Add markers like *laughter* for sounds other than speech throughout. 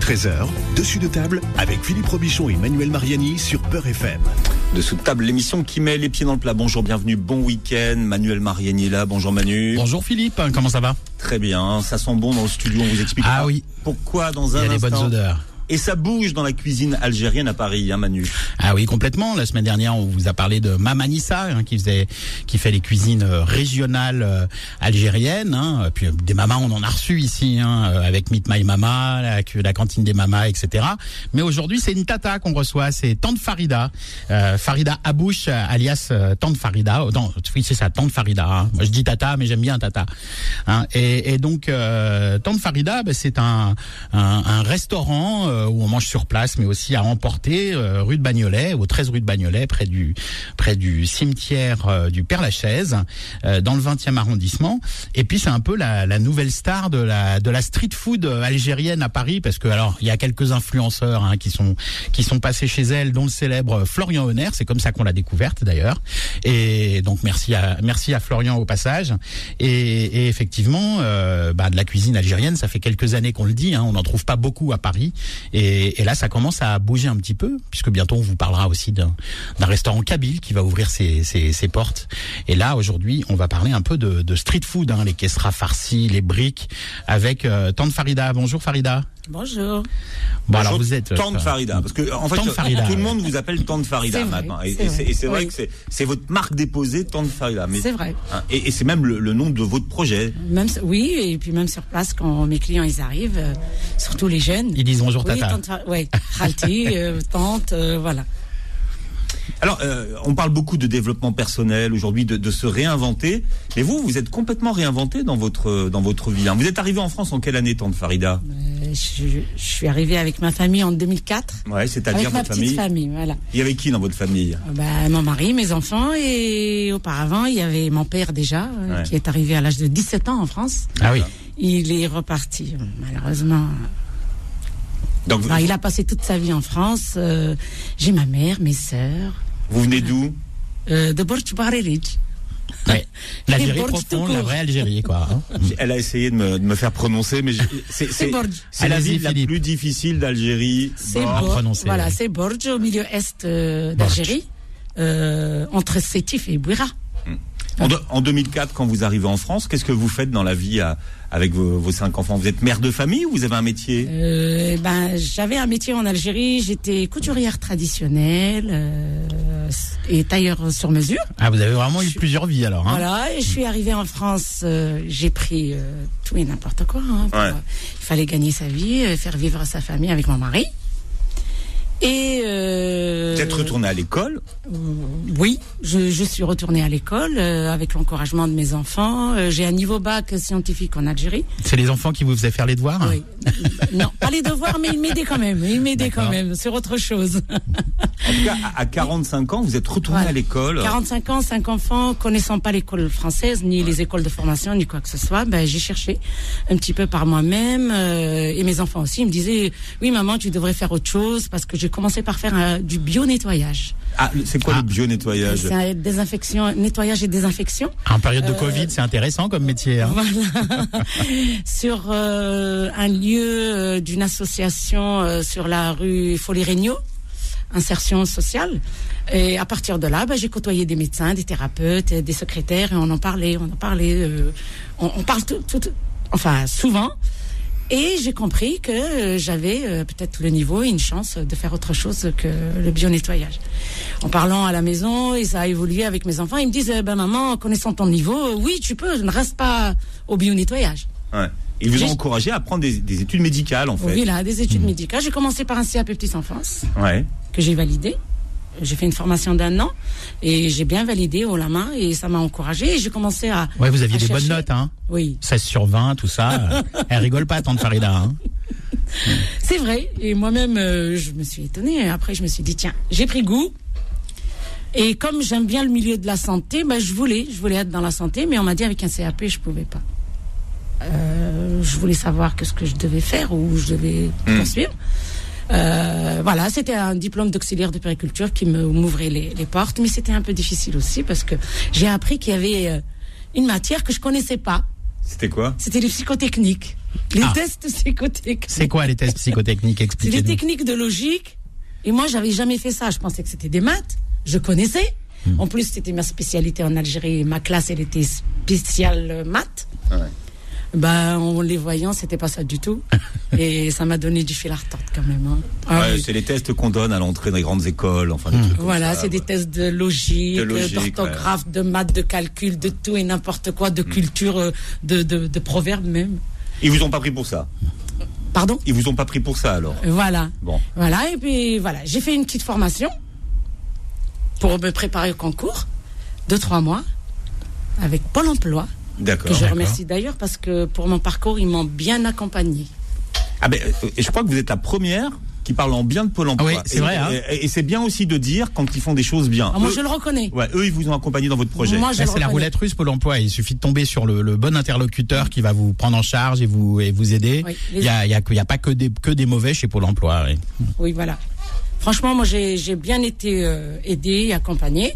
13h, dessus de table avec Philippe Robichon et Manuel Mariani sur Peur FM. Dessous de table, l'émission qui met les pieds dans le plat. Bonjour, bienvenue, bon week-end. Manuel Mariani est là. Bonjour Manu. Bonjour Philippe, comment ça va? Très bien, ça sent bon dans le studio, on vous explique Ah oui. pourquoi dans un Il y a des bonnes odeurs. Et ça bouge dans la cuisine algérienne à Paris, hein Manu Ah oui, complètement. La semaine dernière, on vous a parlé de Mamanissa, hein, qui faisait, qui fait les cuisines euh, régionales euh, algériennes. Hein. Puis euh, des mamas, on en a reçu ici, hein, avec Meet My Mama, la, cantine des mamas, etc. Mais aujourd'hui, c'est une tata qu'on reçoit, c'est Tante Farida, euh, Farida Abouche, alias Tante Farida. Oh, non, oui, c'est ça, Tante Farida. Hein. Moi, je dis tata, mais j'aime bien tata. Hein. Et, et donc, euh, Tante Farida, bah, c'est un, un, un restaurant. Euh, où on mange sur place, mais aussi à emporter, euh, rue de Bagnolet, au 13 rue de Bagnolet, près du près du cimetière euh, du Père Lachaise, dans le 20e arrondissement. Et puis c'est un peu la, la nouvelle star de la de la street food algérienne à Paris, parce que alors il y a quelques influenceurs hein, qui sont qui sont passés chez elle, dont le célèbre Florian Honner. C'est comme ça qu'on l'a découverte d'ailleurs. Et donc merci à merci à Florian au passage. Et, et effectivement, euh, bah, de la cuisine algérienne, ça fait quelques années qu'on le dit. Hein, on n'en trouve pas beaucoup à Paris. Et, et, là, ça commence à bouger un petit peu, puisque bientôt on vous parlera aussi d'un restaurant kabyle qui va ouvrir ses, ses, ses, portes. Et là, aujourd'hui, on va parler un peu de, de street food, hein, les kessras farcis, les briques, avec euh, Tante Farida. Bonjour Farida. Bonjour. Bon, Bonjour, alors vous êtes Tante Farida, parce que en fait, Farida, tout le monde vous appelle Tante Farida vrai, maintenant, et, c'est vrai que c'est- votre marque déposée, Tante Farida. C'est vrai. hein, et et c'est même le, le nom de votre projet. Même, oui, et puis même sur place, quand mes clients ils arrivent, euh, surtout les jeunes. Ils disent bonjour oui, tata. tante, ouais, Khalti, euh, tante, euh, voilà. Alors, euh, on parle beaucoup de développement personnel aujourd'hui, de, de se réinventer. Mais vous, vous êtes complètement réinventé dans votre dans votre vie. hein. Vous êtes arrivé en France en quelle année, Tante Farida? Euh, je, je suis arrivée avec ma famille en 2004. Ouais, c'est-à-dire Avec ma votre petite famille. famille, voilà. Il y avait qui dans votre famille? Euh, bah, mon mari, mes enfants, et auparavant, il y avait mon père déjà, euh, Ouais. qui est arrivé à l'âge de 17 ans en France. Ah oui. Il est reparti, euh, malheureusement. Donc, Enfin, il a passé toute sa vie en France. euh, J'ai ma mère, mes sœurs, vous venez d'où euh, de Borj Barerij. Ouais. *laughs* L'Algérie profonde, la vraie Algérie, quoi. hein. *laughs* Elle a essayé de me, de me faire prononcer, mais c'est la ville la plus difficile d'Algérie. C'est Borj. Borj, prononcer, voilà, ouais. c'est Borj au milieu est euh, d'Algérie, euh, entre Sétif et Bouira. En, de- en 2004, quand vous arrivez en France, qu'est-ce que vous faites dans la vie à- avec vos, vos cinq enfants? Vous êtes mère de famille ou vous avez un métier? Euh, ben, j'avais un métier en Algérie, j'étais couturière traditionnelle euh, et tailleur sur mesure. Ah, vous avez vraiment eu plusieurs vies alors. Hein? Voilà, et je suis arrivée en France, euh, j'ai pris euh, tout et n'importe quoi. hein, pour- Ouais. il fallait gagner sa vie, euh, faire vivre sa famille avec mon mari. Et euh, Vous êtes retourné à l'école? Oui, je, je suis retournée à l'école euh, avec l'encouragement de mes enfants. Euh, j'ai un niveau bac scientifique en Algérie. C'est les enfants qui vous faisaient faire les devoirs? Oui. non, pas les devoirs, mais ils m'aidaient quand même. Ils m'aidaient quand même sur autre chose. En tout cas, à, à 45 ans, vous êtes retourné Voilà. à l'école. 45 ans, 5 enfants, connaissant pas l'école française, ni les écoles de formation, ni quoi que ce soit, ben, j'ai cherché un petit peu par moi-même. euh, et mes enfants aussi, ils me disaient, oui maman, tu devrais faire autre chose, parce que j'ai commencé par faire euh, du bio-nettoyage. Ah, c'est quoi le bio-nettoyage? C'est un désinfection, nettoyage et désinfection. En période de Euh, Covid, c'est intéressant comme métier. Hein Voilà. *laughs* sur euh, un lieu euh, d'une association euh, sur la rue Folie-Regnault, insertion sociale. Et à partir de là, ben, j'ai côtoyé des médecins, des thérapeutes, des secrétaires, et on en parlait, on en parlait, euh, on, on parle tout, tout- enfin souvent. Et j'ai compris que euh, j'avais euh, peut-être le niveau et une chance de faire autre chose que le bio-nettoyage. En parlant à la maison, et ça a évolué avec mes enfants, ils me disent, eh ben maman, connaissant ton niveau, euh, oui, tu peux, ne reste pas au bio-nettoyage. Ouais. Ils vous ont encouragé à prendre des, des études médicales, en fait. Oui, là, des études médicales. J'ai commencé par un CAP Petite Enfance, Ouais. que j'ai validé. J'ai fait une formation d'un an et j'ai bien validé haut la main et ça m'a encouragé et j'ai commencé à. Ouais, vous aviez des bonnes notes, hein Oui, 16 sur 20, tout ça. *laughs* Elle rigole pas, tante Farida. Hein c'est vrai. Et moi-même, euh, je me suis étonnée. Après, je me suis dit, tiens, j'ai pris goût. Et comme j'aime bien le milieu de la santé, ben, je voulais, je voulais être dans la santé, mais on m'a dit avec un CAP, je pouvais pas. Euh, je voulais savoir qu'est-ce que je devais faire ou je devais poursuivre. Euh, voilà, c'était un diplôme d'auxiliaire de périculture qui me m'ouvrait les, les portes, mais c'était un peu difficile aussi parce que j'ai appris qu'il y avait euh, une matière que je connaissais pas. C'était quoi? C'était les psychotechniques. Les Ah. tests psychotechniques. C'est quoi les tests *laughs* psychotechniques? C'est des Expliquez-nous. techniques de logique. Et moi, j'avais jamais fait ça. Je pensais que c'était des maths. Je connaissais. Hmm. En plus, c'était ma spécialité en Algérie. Ma classe, elle était spéciale euh, maths. Ouais. Ben, en les voyant, c'était pas ça du tout. *laughs* Et ça m'a donné du fil à retordre quand même. hein. Ah Ouais, oui. c'est les tests qu'on donne à l'entrée des grandes écoles, enfin des trucs Voilà, c'est des tests de logique, De d'orthographe, de maths, de calcul, de tout et n'importe quoi, de culture, euh, de, de, de proverbes même. Ils vous ont pas pris pour ça. Pardon? Ils vous ont pas pris pour ça alors. Voilà. Bon. Voilà, et puis voilà, j'ai fait une petite formation pour me préparer au concours de trois mois avec Pôle emploi, que D'accord. je remercie d'ailleurs parce que pour mon parcours, ils m'ont bien accompagné. Ah ben, euh, je crois que vous êtes la première qui parle en bien de Pôle Emploi. Ah oui, c'est Et- vrai, hein. Et, et c'est bien aussi de dire quand ils font des choses bien. Ah, moi, Eux- je le reconnais. Ouais, eux, ils vous ont accompagné dans votre projet. Moi, je c'est la roulette russe Pôle emploi. Il suffit de tomber sur le, le bon interlocuteur qui va vous prendre en charge et vous, et vous aider. Oui, Il les- y a, il y a, il y a pas que des, que des mauvais chez Pôle emploi. oui. Oui, voilà. Franchement, moi, j'ai j'ai bien été euh, aidée et accompagnée.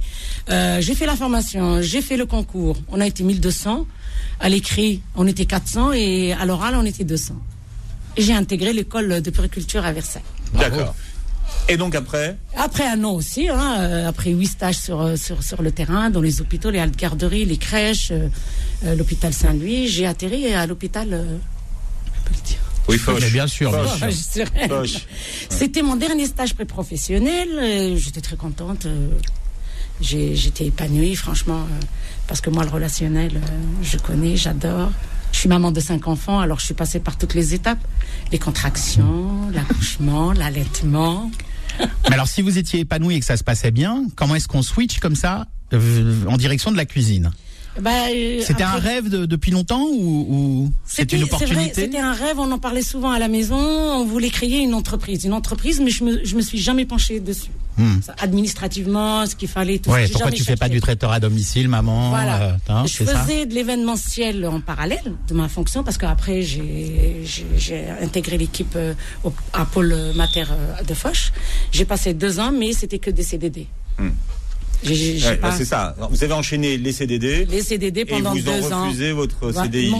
Euh, j'ai fait la formation, j'ai fait le concours. On a été 1200. À l'écrit, on était 400 et à l'oral, on était 200. Et j'ai intégré l'école de puriculture à Versailles. D'accord. Et donc après, Après un an aussi, hein, euh, après huit stages sur, euh, sur, sur le terrain, dans les hôpitaux, les haltes garderies, les crèches, euh, l'hôpital Saint-Louis, j'ai atterri à l'hôpital. euh, je peux le dire. Oui, Foch. Mais bien sûr, Foch. *laughs* C'était mon dernier stage pré-professionnel. euh, J'étais très contente. euh, j'ai- J'étais épanouie, franchement, euh, parce que moi, le relationnel, je connais, j'adore. Je suis maman de cinq enfants, alors je suis passée par toutes les étapes. Les contractions, l'accouchement, *laughs* l'allaitement. Mais alors, si vous étiez épanoui et que ça se passait bien, comment est-ce qu'on switch comme ça euh, en direction de la cuisine? Bah, euh, C'était un rêve de- depuis longtemps ou, ou c'est C'était une c'est vrai, opportunité? C'était un rêve, on en parlait souvent à la maison. On voulait créer une entreprise. Une entreprise, mais je me, je me suis jamais penchée dessus. Hmm. Ça, administrativement, ce qu'il fallait, tout Ouais, pourquoi tu fais pas du traiteur à domicile, maman Voilà. euh, hein, je ça? faisais de l'événementiel en parallèle de ma fonction parce qu'après j'ai j'ai- j'ai intégré l'équipe euh, au- à Pôle Mater euh, de Foch. J'ai passé deux ans, mais c'était que des CDD. Hmm. Ouais, bah, c'est ça. Alors, Vous avez enchaîné les CDD les CDD et pendant ils vous deux ont ans. refusé votre CDI.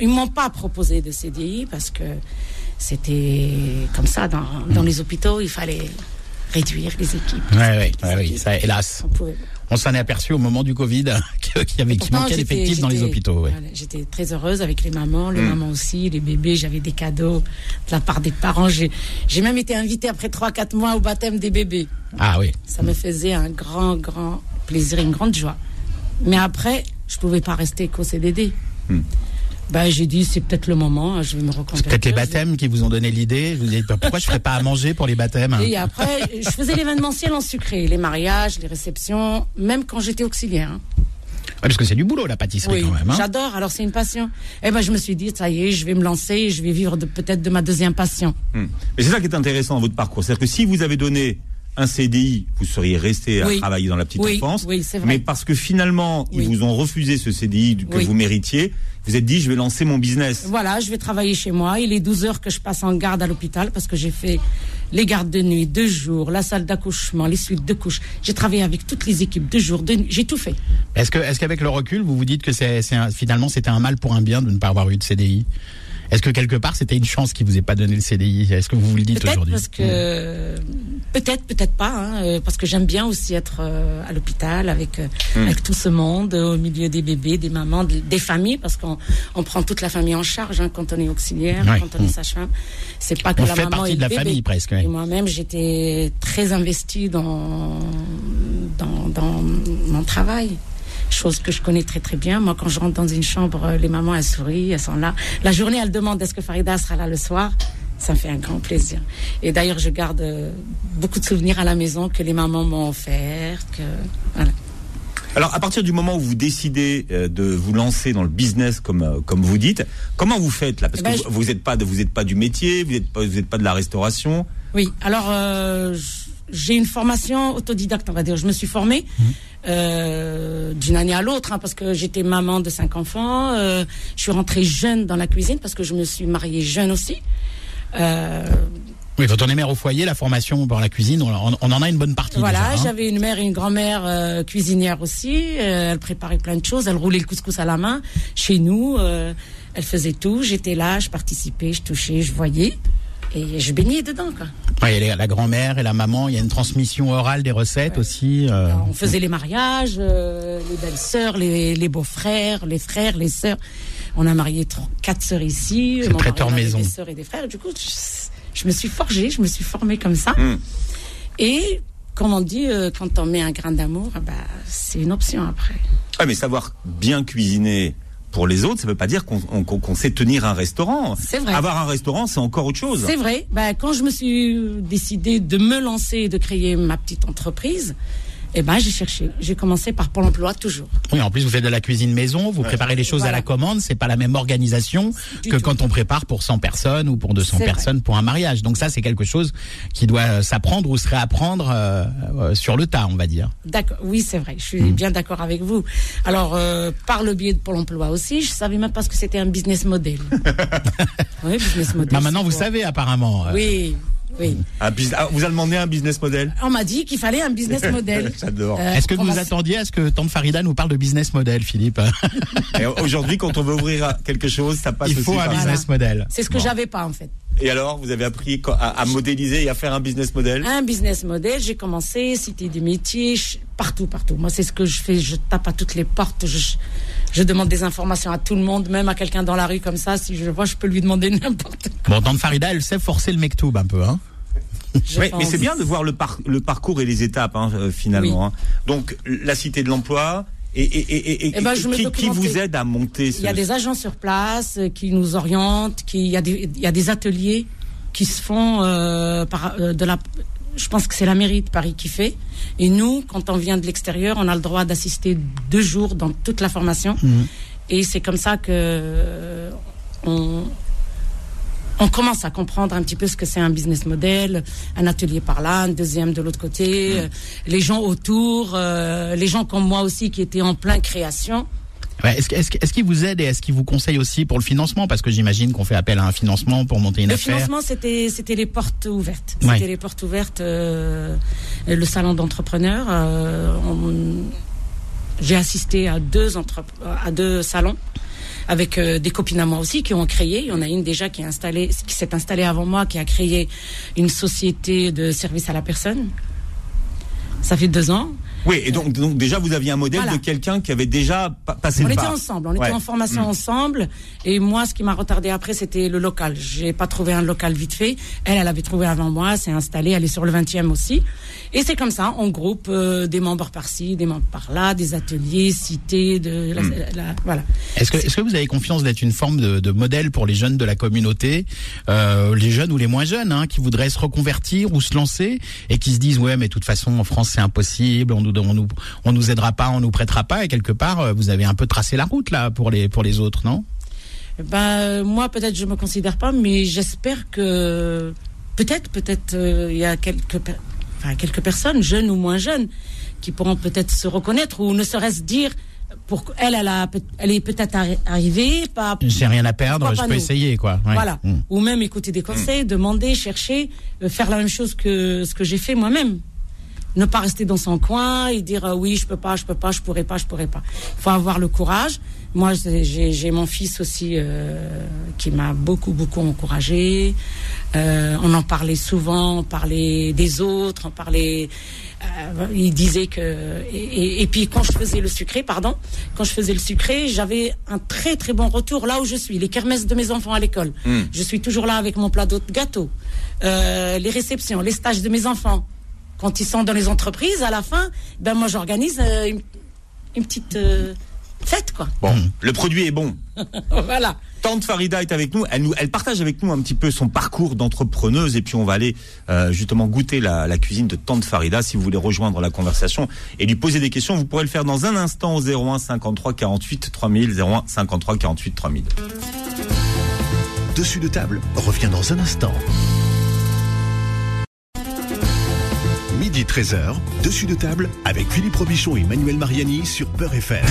Ils m'ont- pas proposé de CDI parce que c'était comme ça dans, dans les hôpitaux, il fallait réduire les équipes. Ouais, ouais, oui, ça, hélas. On pouvait- On s'en est aperçu au moment du Covid *laughs* qu'il y avait, qu'il Pourtant, manquait d'effectifs dans les hôpitaux. ouais. voilà, J'étais très heureuse avec les mamans, Hmm. les mamans aussi, les bébés. J'avais des cadeaux de la part des parents. J'ai j'ai même été invitée après 3-4 mois au baptême des bébés. Ah oui. Ça me faisait un grand, grand plaisir, une grande joie. Mais après, je pouvais pas rester qu'au CDD. Hmm. Ben, j'ai dit, c'est peut-être le moment, je vais me C'est reconvertir. peut-être les baptêmes qui vous ont donné l'idée. Je vous dis, pourquoi je ferais pas à manger pour les baptêmes hein Et après, je faisais l'événementiel en sucré, les mariages, les réceptions, même quand j'étais auxiliaire. hein. Ouais, Parce que c'est du boulot la pâtisserie Oui, quand même. hein. j'adore. Alors c'est une passion. Eh ben, je me suis dit, ça y est, je vais me lancer, et je vais vivre de- peut-être de ma deuxième passion. Hmm. Mais c'est ça qui est intéressant dans votre parcours. C'est-à-dire que si vous avez donné un CDI, vous seriez resté à Oui. travailler dans la petite Oui, enfance. oui, c'est vrai. Mais parce que finalement, Oui. ils vous ont refusé ce CDI que Oui. vous méritiez, vous êtes dit, je vais lancer mon business. Voilà, je vais travailler chez moi. Il est 12 heures que je passe en garde à l'hôpital parce que j'ai fait les gardes de nuit, deux jours, la salle d'accouchement, les suites de couches. J'ai travaillé avec toutes les équipes, deux jours, deux nuits. J'ai tout fait. Est-ce que, est-ce qu'avec le recul, vous vous dites que c'est, finalement c'était un mal pour un bien de ne pas avoir eu de CDI Est-ce que quelque part c'était une chance qui vous ait pas donné le CDI Est-ce que vous vous le dites Peut-être aujourd'hui? parce que peut-être peut-être pas hein, euh, parce que j'aime bien aussi être euh, à l'hôpital avec euh, Hmm. avec tout ce monde euh, au milieu des bébés, des mamans, de- des familles parce qu'on on prend toute la famille en charge hein, quand on est auxiliaire, Ouais. quand on est Mm. sage-femme. C'est pas que On la fait maman partie et de la bébé. famille presque. ouais. Et moi-même, j'étais très investie dans, dans, dans mon travail. Chose que je connais très très bien. Moi, quand je rentre dans une chambre, euh, les mamans, elles sourient, elles sont là. La journée, elles demandent est-ce que Farida sera là le soir? Ça me fait un grand plaisir. Et d'ailleurs, je garde euh, beaucoup de souvenirs à la maison que les mamans m'ont offert. Que, voilà. Alors, à partir du moment où vous décidez euh, de vous lancer dans le business, comme euh, comme vous dites, comment vous faites là? Parce Eh ben, que je- vous- n'êtes pas de vous êtes pas du métier, vous n'êtes pas vous êtes pas de la restauration. Oui, alors euh, j'ai une formation autodidacte, on va dire. Je me suis formée euh, d'une année à l'autre, hein, parce que j'étais maman de cinq enfants. euh, je suis rentrée jeune dans la cuisine parce que je me suis mariée jeune aussi. Oui, quand on est mère au foyer, la formation pour la cuisine, on, en a une bonne partie. Voilà, déjà, hein. j'avais une mère et une grand-mère euh, cuisinière aussi. Euh, elle préparait plein de choses. Elle roulait le couscous à la main chez nous. euh, elle faisait tout. J'étais là, je participais, je touchais, je voyais. Et je baignais dedans, quoi. Ouais, il y a la grand-mère et la maman, il y a une transmission orale des recettes aussi. euh. On faisait les mariages, euh, les belles-sœurs, les, les beaux-frères, les frères, les sœurs. On a marié trois, quatre sœurs ici. C'est traiteur maison. Des sœurs et des frères. Du coup, je, me suis forgée, je me suis formée comme ça. Mm. Et comme on dit, euh, quand on met un grain d'amour, bah, c'est une option après. Ah, mais savoir bien cuisiner pour les autres, ça veut pas dire qu'on on- qu'on- qu'on sait tenir un restaurant. C'est vrai. Avoir un restaurant, c'est encore autre chose. C'est vrai. Bah, quand je me suis décidée de me lancer et de créer ma petite entreprise, eh ben, j'ai cherché. J'ai commencé par Pôle emploi toujours. Oui, en plus vous faites de la cuisine maison, vous préparez les choses à la commande, c'est pas la même organisation Du que tout. quand on prépare pour 100 personnes ou pour 200 C'est vrai. personnes pour un mariage. Donc ça c'est quelque chose qui doit euh, s'apprendre ou se réapprendre euh, euh, sur le tas, on va dire. D'accord. Oui, c'est vrai. Je suis Hmm. bien d'accord avec vous. Alors, euh, par le biais de Pôle emploi aussi, je savais même pas ce que c'était un business model. *laughs* oui, business model. Bah, maintenant vous quoi savez apparemment. euh, Oui, oui. Un ah, vous a demandé un business model? On m'a dit qu'il fallait un business *laughs* model. J'adore. Euh, Est-ce que vous va- attendiez à ce que Tante Farida nous parle de business model, Philippe? *laughs* Aujourd'hui, quand on veut ouvrir quelque chose, ça passe Il aussi faut un par business model. C'est ce que Bon. j'avais pas en fait. Et alors, vous avez appris à, à modéliser et à faire un business model? Un business model, j'ai commencé, cité des métiers, partout, partout. Moi, c'est ce que je fais. Je tape à toutes les portes. Je, je demande des informations à tout le monde, même à quelqu'un dans la rue comme ça. Si je le vois, je peux lui demander *laughs* n'importe quoi. Bon, Tante Farida, elle sait forcer le mektoub un peu, hein Oui, mais c'est bien de voir le, par- le parcours et les étapes hein, euh, finalement. hein. Donc la cité de l'emploi et, et, et, et- et- Eh ben, qui, vous aide à monter ce... Il y a des agents sur place euh, qui nous orientent, qui, il, y a des, il y a des ateliers qui se font euh, par, euh, de la. Je pense que c'est la mairie de Paris qui fait. Et nous, quand on vient de l'extérieur, on a le droit d'assister deux jours dans toute la formation. Et c'est comme ça que euh, on, on commence à comprendre un petit peu ce que c'est un business model, un atelier par là, un deuxième de l'autre côté, euh, les gens autour, euh, les gens comme moi aussi qui étaient en plein création. Ouais, Est-ce est-ce qu'il vous aide et est-ce qu'il vous conseille aussi pour le financement? Parce que j'imagine qu'on fait appel à un financement pour monter une Le affaire. financement, c'était c'était les portes ouvertes. Ouais. C'était les portes ouvertes. euh, le salon d'entrepreneurs. euh, J'ai assisté à deux entrep- à deux salons avec euh, des copines à moi aussi qui ont créé. Il y en a une déjà qui est installée, qui s'est installée avant moi, qui a créé une société de service à la personne. Ça fait deux ans. Oui, et donc, donc déjà vous aviez un modèle Voilà. de quelqu'un qui avait déjà pa- passé On le était pas. ensemble, on Ouais. était en formation Mm. ensemble. Et moi, ce qui m'a retardé après, c'était le local. J'ai pas trouvé un local vite fait. Elle, elle avait trouvé avant moi, s'est installée, elle est sur le 20e aussi. Et c'est comme ça, on groupe euh, des membres par-ci, des membres par-là, des ateliers, cités, de la- Mm. la- voilà. Est-ce que, est-ce que vous avez confiance d'être une forme de, de modèle pour les jeunes de la communauté, euh, les jeunes ou les moins jeunes, hein, qui voudraient se reconvertir ou se lancer et qui se disent ouais mais de toute façon en France c'est impossible, on nous on nous on nous aidera pas, on nous prêtera pas et quelque part euh, vous avez un peu tracé la route là pour les pour les autres, non? Ben euh, moi, peut-être je me considère pas, mais j'espère que peut-être, peut-être euh, il y a quelques, per- enfin, quelques personnes, jeunes ou moins jeunes, qui pourront peut-être se reconnaître ou ne serait-ce dire pour elle, elle a, elle est peut-être arri- arrivée, pas. J'ai rien à perdre, je peux nous? essayer quoi. Ouais. Voilà. Mm. Ou même écouter des conseils, demander, chercher, euh, faire la même chose que ce que j'ai fait moi-même. Ne pas rester dans son coin et dire euh, oui, je peux pas, je peux pas, je pourrais pas, je pourrais pas. Il faut avoir le courage. Moi, j'ai- mon fils aussi euh, qui m'a beaucoup, beaucoup encouragé. Euh, on en parlait souvent, on parlait des autres, on parlait. euh, il disait que et, et- et puis quand je faisais le sucré, pardon, quand je faisais le sucré, j'avais un très très bon retour là où je suis. Les kermesses de mes enfants à l'école, Mm. je suis toujours là avec mon plat de gâteau. Euh, les réceptions, les stages de mes enfants, quand ils sont dans les entreprises, à la fin, ben moi j'organise euh, une, une petite euh, fête quoi. Bon, le produit est bon. *laughs* voilà. Tante Farida est avec nous. Elle, nous. elle partage avec nous un petit peu son parcours d'entrepreneuse et puis on va aller euh, justement goûter la, la cuisine de Tante Farida. Si vous voulez rejoindre la conversation et lui poser des questions, vous pourrez le faire dans un instant au 01 53 48 3000. 01 53 48 3000. Dessus de table revient dans un instant. Midi midi 13h, dessus de table avec Philippe Robichon et Manuel Mariani sur Peur FM.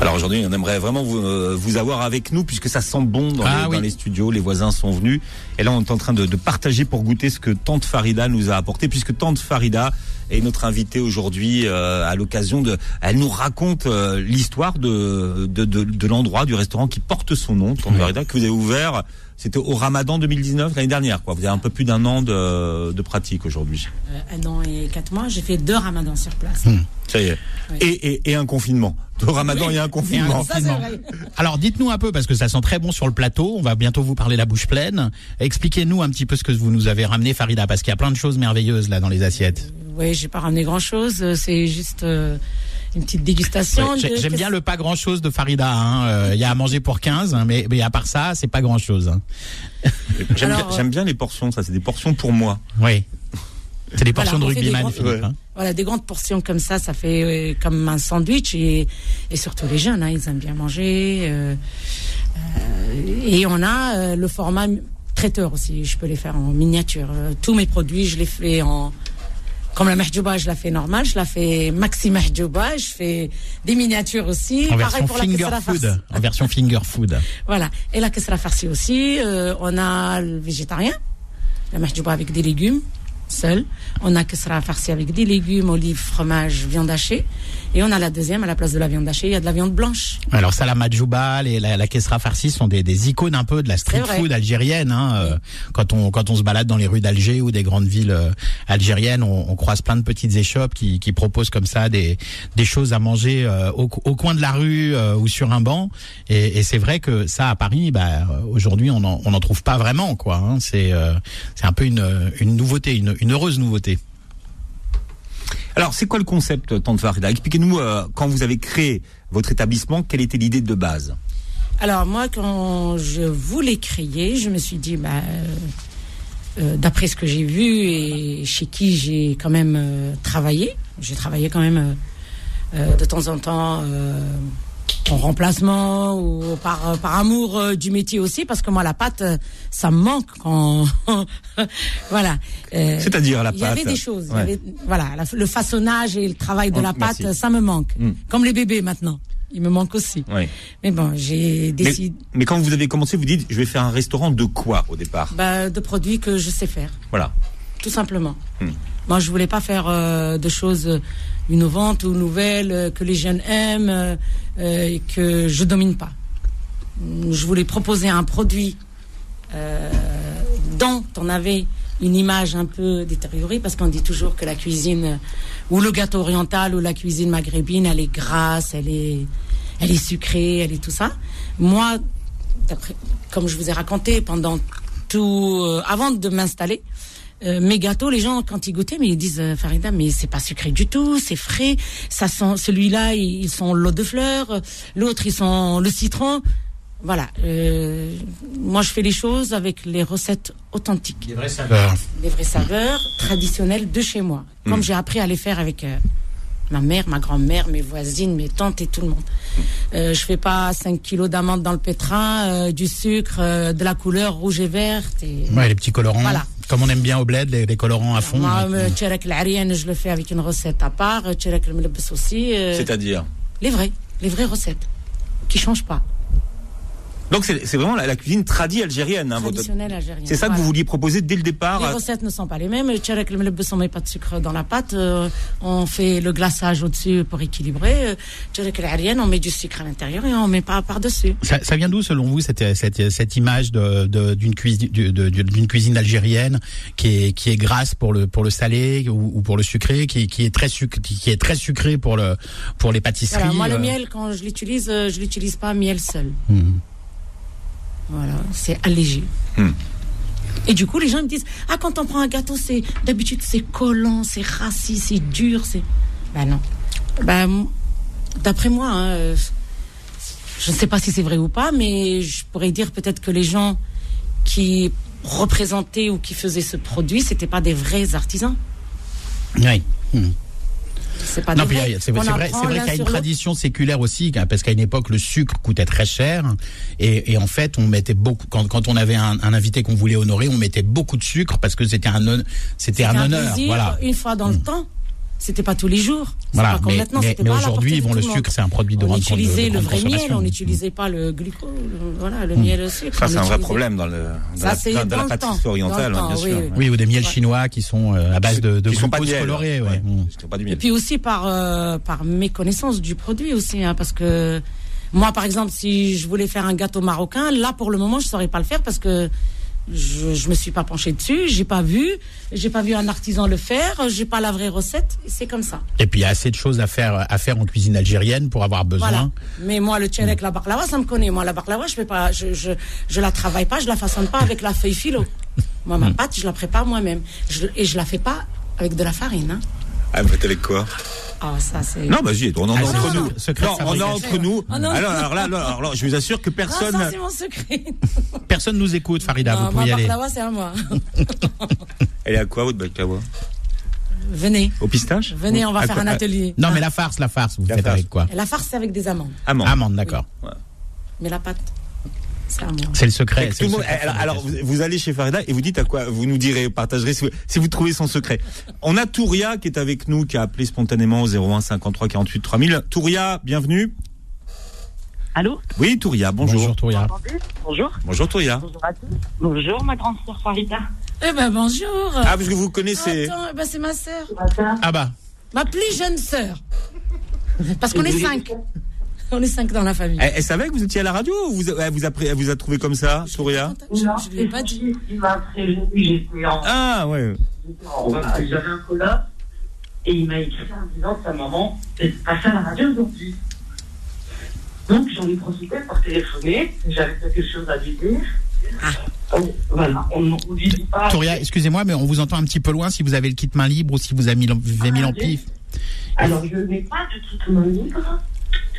Alors aujourd'hui, on aimerait vraiment vous, euh, vous avoir avec nous puisque ça sent bon dans, Ah les, oui. dans les studios. Les voisins sont venus et là, on est en train de, de partager pour goûter ce que Tante Farida nous a apporté puisque Tante Farida est notre invitée aujourd'hui euh, à l'occasion de. Elle nous raconte euh, l'histoire de de, de, de l'endroit du restaurant qui porte son nom, Tante Farida, que vous avez ouvert. C'était au Ramadan 2019 l'année dernière, quoi. Vous avez un peu plus d'un an de, de pratique aujourd'hui. Euh, un an et quatre mois, j'ai fait deux ramadans sur place. Ça y est. Oui. Et, et, et un confinement. Au Ramadan, il y a un confinement. Ça, vrai. Alors dites-nous un peu, parce que ça sent très bon sur le plateau, on va bientôt vous parler la bouche pleine. Expliquez-nous un petit peu ce que vous nous avez ramené, Farida, parce qu'il y a plein de choses merveilleuses là dans les assiettes. Oui, j'ai pas ramené grand chose. C'est juste euh, une petite dégustation. Ouais, j'ai- de- J'aime bien le pas grand-chose de Farida. hein. Euh, Il y a à manger pour 15, hein, mais, mais à part ça, c'est pas grand-chose. hein. *laughs* J'aime bien, les portions, ça, c'est des portions pour moi. Oui. C'est des portions Voilà, de rugbyman. Ouais. hein. Voilà, des grandes portions comme ça, ça fait euh, comme un sandwich et, et surtout les jeunes, hein, ils aiment bien manger. euh, euh, et on a euh, le format traiteur aussi, je peux les faire en miniature. Tous mes produits, je les fais en comme la mahjouba, je la fais normale, je la fais maxi mahjouba, je fais des miniatures aussi. En Pareil version pour la finger kesra food. En version finger food. Voilà. Et la kesra farcie aussi, euh, on a le végétarien, la mahjouba avec des légumes seul. On a kesra farcie avec des légumes, olives, fromage, viande hachée. Et on a la deuxième, à la place de la viande hachée, il y a de la viande blanche. Alors ça, la majouba et la, la kesra farcie sont des, des icônes un peu de la street food algérienne. Hein, euh, quand on quand on se balade dans les rues d'Alger ou des grandes villes euh, algériennes, on, on croise plein de petites échoppes qui, qui proposent comme ça des des choses à manger euh, au, au coin de la rue euh, ou sur un banc. Et, et c'est vrai que ça à Paris, bah, aujourd'hui, on en on en trouve pas vraiment quoi. Hein, c'est euh, c'est un peu une une nouveauté, une, une heureuse nouveauté. Alors, c'est quoi le concept, Tante Farida? Expliquez-nous, euh, quand vous avez créé votre établissement, quelle était l'idée de base? Alors moi, quand je voulais créer, je me suis dit, bah, euh, euh, d'après ce que j'ai vu et chez qui j'ai quand même euh, travaillé, j'ai travaillé quand même euh, euh, de temps en temps euh, en remplacement ou par, par amour euh, du métier aussi, parce que moi la pâte, euh, ça me manque quand *laughs* voilà. Euh, C'est-à-dire la il y avait pâte des choses, il y Ouais. avait, voilà, la- le façonnage et le travail de Oh, la pâte, merci. ça me manque, Mm. comme les bébés maintenant. Il me manque aussi. Oui. Mais bon, j'ai décidé mais quand vous avez commencé, vous dites, je vais faire un restaurant de quoi au départ? Bah, de produits que je sais faire, Voilà. tout simplement. Hmm. Moi, je voulais pas faire euh, de choses innovantes ou nouvelles euh, que les jeunes aiment euh, euh, et que je domine pas. Je voulais proposer un produit dont on avait une image un peu détériorée parce qu'on dit toujours que la cuisine ou le gâteau oriental ou la cuisine maghrébine, elle est grasse, elle est, elle est sucrée, elle est tout ça. Moi, comme je vous ai raconté pendant tout, avant de m'installer, euh, mes gâteaux, les gens quand ils goûtaient, mais ils disent euh, Farida, mais c'est pas sucré du tout, c'est frais. Ça sent celui-là, ils, ils sont l'eau de fleur, euh, l'autre ils sont le citron. Voilà. euh, moi, je fais les choses avec les recettes authentiques, Des vraies saveurs. les vraies saveurs traditionnelles de chez moi, comme j'ai appris à les faire avec. euh, Ma mère, ma grand-mère, mes voisines, mes tantes et tout le monde. Euh, je fais pas 5 kilos d'amandes dans le pétrin, euh, du sucre, euh, de la couleur rouge et verte. Et... Ouais, les petits colorants. Voilà. Comme on aime bien au bled, les, les colorants à fond. Moi, euh, tcharek l'arienne, je le fais avec une recette à part. euh, Tcharek le aussi. euh, C'est-à-dire les vrais, les vraies recettes, qui changent pas. Donc, c'est c'est vraiment la, la cuisine tradie algérienne. hein, votre- Traditionnelles algériennes. C'est ça que vous vouliez proposer dès le départ Les euh, recettes ne sont pas les mêmes. Le tcharek le on met pas de sucre dans la pâte. euh, on fait le glaçage au-dessus pour équilibrer. Euh, Tcharek l'arienne, on met du sucre à l'intérieur et on met pas par-dessus. Ça, ça vient d'où, selon vous, cette, cette, cette image de, de- d'une cuisine, de- de- d'une cuisine algérienne qui est, qui est grasse pour le, pour le salé ou, ou pour le sucré, qui, qui est très sucré, qui est très sucré pour le, pour les pâtisseries. Voilà, moi, le miel, quand je l'utilise, je l'utilise pas miel seul. Mhm. Voilà, c'est allégé. Hmm. Et du coup, les gens me disent Ah, quand on prend un gâteau, c'est d'habitude c'est collant, c'est rassis, c'est dur, c'est. Ben non. Ben, d'après moi, hein, euh, je ne sais pas si c'est vrai ou pas, mais je pourrais dire peut-être que les gens qui représentaient ou qui faisaient ce produit, c'était pas des vrais artisans. Oui. Mhm. C'est pas Non, puis, c'est vrai, vrai qu'il y a une tradition séculaire aussi, hein, parce qu'à une époque, le sucre coûtait très cher, et, et en fait, on mettait beaucoup, quand, quand on avait un, un invité qu'on voulait honorer, on mettait beaucoup de sucre parce que c'était un, c'était un un honneur, plaisir, voilà. Une fois dans le temps, C'était pas tous les jours. Voilà, pas comme mais, maintenant, mais- mais aujourd'hui, bon, le monde. sucre, c'est un produit de On grande, de utilisait le vrai miel, consommation. on n'utilisait pas le gluco, le- voilà, Hmm. le miel aussi. Ça, c'est un vrai problème dans, le, dans Ça, la, dans- dans la pâtisserie temps, orientale, dans le bien temps, sûr. oui, oui. Oui, ou des miels chinois qui sont euh, à base de, de glucose coloré. Ouais. Mm. Du Et puis aussi par, euh, par méconnaissance du produit aussi, hein, parce que moi, par exemple, si je voulais faire un gâteau marocain, là, pour le moment, je saurais pas le faire parce que je, je me suis pas penchée dessus, j'ai pas vu, j'ai pas vu un artisan le faire, j'ai pas la vraie recette, et c'est comme ça. Et puis il y a assez de choses à faire à faire en cuisine algérienne pour avoir besoin. Voilà. Mais moi, le tchelek, la baklawa, ça me connaît. Moi, la baklawa, je fais pas, je, je, je la travaille pas, je la façonne pas avec la feuille philo. *laughs* Moi, ma pâte, je la prépare moi-même. Je- et je la fais pas avec de la farine, hein. Ah, mais avec quoi Ah, ça, c'est. Non, bah, j'y on en est Ah, entre non, nous. non, secret Non, on est entre nous. Ah, non. alors, alors là, alors, alors je vous assure que personne. ça, c'est mon secret. *laughs* Personne nous écoute, Farida. Non, vous pouvez y ma aller. baklawa, c'est à moi. *laughs* Elle est à quoi, votre baklawa Venez. Au pistache Venez, on va À faire quoi un atelier. Non, Ah. mais la farce, la farce, vous La faites farce. avec quoi La farce, c'est avec des amandes. Amande. Amande, d'accord. Mais la pâte, c'est le secret. Tout c'est le le monde- secret de alors, vous, vous allez chez Farida et vous dites à quoi Vous nous direz, partagerez si vous, si vous trouvez son secret. On a Touria qui est avec nous, qui a appelé spontanément au 01 53 48 3000. Touria, bienvenue. Allô? Oui, Touria, bonjour. Bonjour, Touria. Bonjour. Bonjour, Touria. Bonjour à tous. Bonjour, ma grande sœur Farida. Eh ben, bonjour. Ah, parce que vous connaissez. Attends, eh ben, c'est ma sœur. Ah bah, Ma plus jeune sœur. Parce qu'on est cinq. On est cinq dans la famille. Elle, elle savait que vous étiez à la radio ou vous, elle vous a, elle vous a trouvé comme ça, Touria Je, je lui ai pas dit. Il m'a prévenu, j'étais en. Ah, ouais. J'avais un collab et il m'a écrit en disant que sa maman était passée à la radio aujourd'hui. Donc j'en ai profité pour téléphoner. J'avais quelque chose à lui dire. Donc, Voilà, on ne lui dit pas. Touria, excusez-moi, mais on vous entend un petit peu loin si vous avez le kit main libre ou si vous avez mis, avez mis l'ampli. Alors je n'ai pas de toute main libre.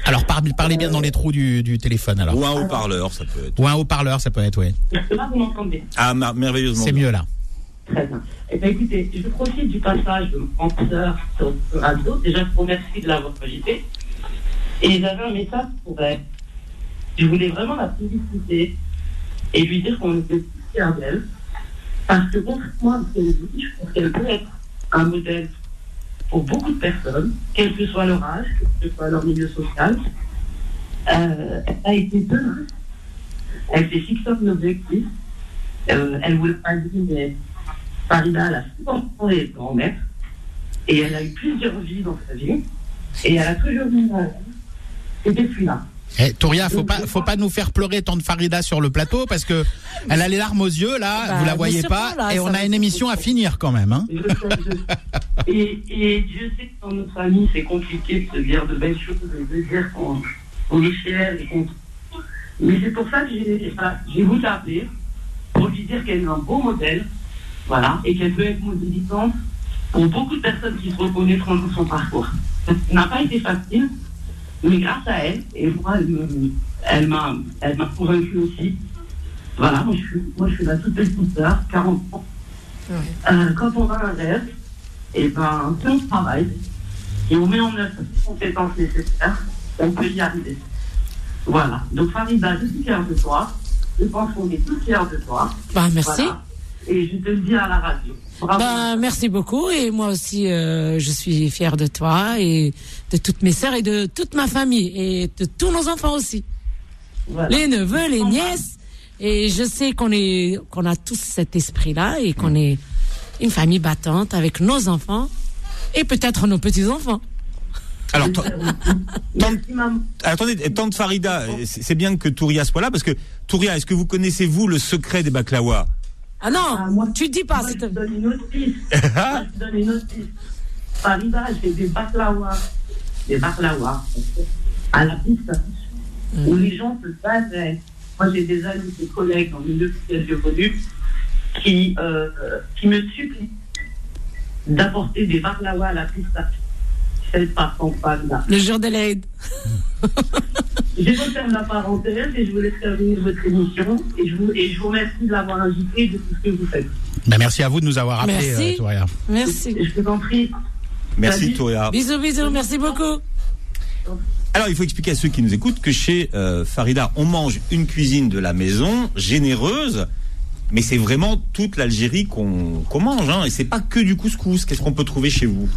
Alors par- parlez bien dans les trous du, du téléphone alors. Ou un haut-parleur, ça peut être. Ou un haut-parleur, ça peut être, ouais. Là, vous m'entendez? Ah, merveilleusement. C'est mieux là. Très bien. Eh bien, écoutez, je profite du passage de mon sœur sur le radio. Déjà, je vous remercie de l'avoir invité. Et j'avais un message pour elle. Je voulais vraiment la féliciter et lui dire qu'on était fiers d'elle. Parce que, contrairement à ce qu'elle dit, je pense qu'elle peut être un modèle pour beaucoup de personnes, quel que soit leur âge, quel que soit leur milieu social. Euh, elle a été tenace. Elle s'est fixé un objectif. Euh, elle voulait pas dire, mais Farida, elle a 50 et grand maître. Et elle a eu plusieurs vies dans sa vie. Et elle a toujours eu une Et depuis là. Eh, Touria, faut pas, faut pas nous faire pleurer tant de Farida sur le plateau parce que elle a les larmes aux yeux là, Bah, vous la voyez pas, là, et on a une émission à finir quand même. Hein. Je sais, je sais. Et, et Dieu sait que dans notre famille, c'est compliqué de se dire de belles choses de dire qu'on on est fiers et qu'on. Mais c'est pour ça que j'ai voulu l'appeler pour lui dire qu'elle est un beau modèle, voilà, et qu'elle peut être modélisante pour beaucoup de personnes qui se reconnaîtront dans son parcours. *laughs* Ça n'a pas été facile, mais grâce à elle, et moi, elle m'a elle m'a convaincue aussi. Voilà, moi je suis, moi, je suis la toute petite sœur, 40 ans. Euh, quand on a un rêve, et ben, si on travaille et on met en œuvre les compétences nécessaires, on peut y arriver. Voilà. Donc, Farida, je suis fière de toi. Je pense qu'on est tous fiers de toi. Bah, merci. Voilà. Et je te le dis à la radio. Bravo. Bah, merci beaucoup. Et moi aussi, euh, je suis fière de toi et de toutes mes sœurs et de toute ma famille et de tous nos enfants aussi. Voilà. Les neveux, les nièces. Et je sais qu'on est, qu'on a tous cet esprit-là et qu'on est une famille battante avec nos enfants et peut-être nos petits-enfants. Alors, t- Merci, maman. attendez, tante Farida, c'est bien que Touria soit là parce que Touria, est-ce que vous connaissez vous le secret des baklawas Ah non, Ah, moi- tu dis pas. Moi, je c'est- te donne une autre piste. *laughs* Moi, je te donne une autre piste. Farida, j'ai des baklawas. Des baklawas. À la pistache. Où les gens se basaient. Moi, j'ai des amis, des collègues dans le milieu j'évolue qui, euh, qui me supplient d'apporter des baklawas à la Farida. Le jour de l'aide. *laughs* Je referme la parenthèse et je vous laisse terminer votre émission. Et je vous, et je vous remercie de l'avoir invité et de tout ce que vous faites. Ben, merci à vous de nous avoir appelé, Merci. euh. Merci. Je vous en prie. Merci. Touria. Bisous, bisous. Merci beaucoup. Alors, il faut expliquer à ceux qui nous écoutent que chez euh, Farida, on mange une cuisine de la maison, généreuse, mais c'est vraiment toute l'Algérie qu'on qu'on mange, hein, et c'est pas que du couscous. Qu'est-ce qu'on peut trouver chez vous?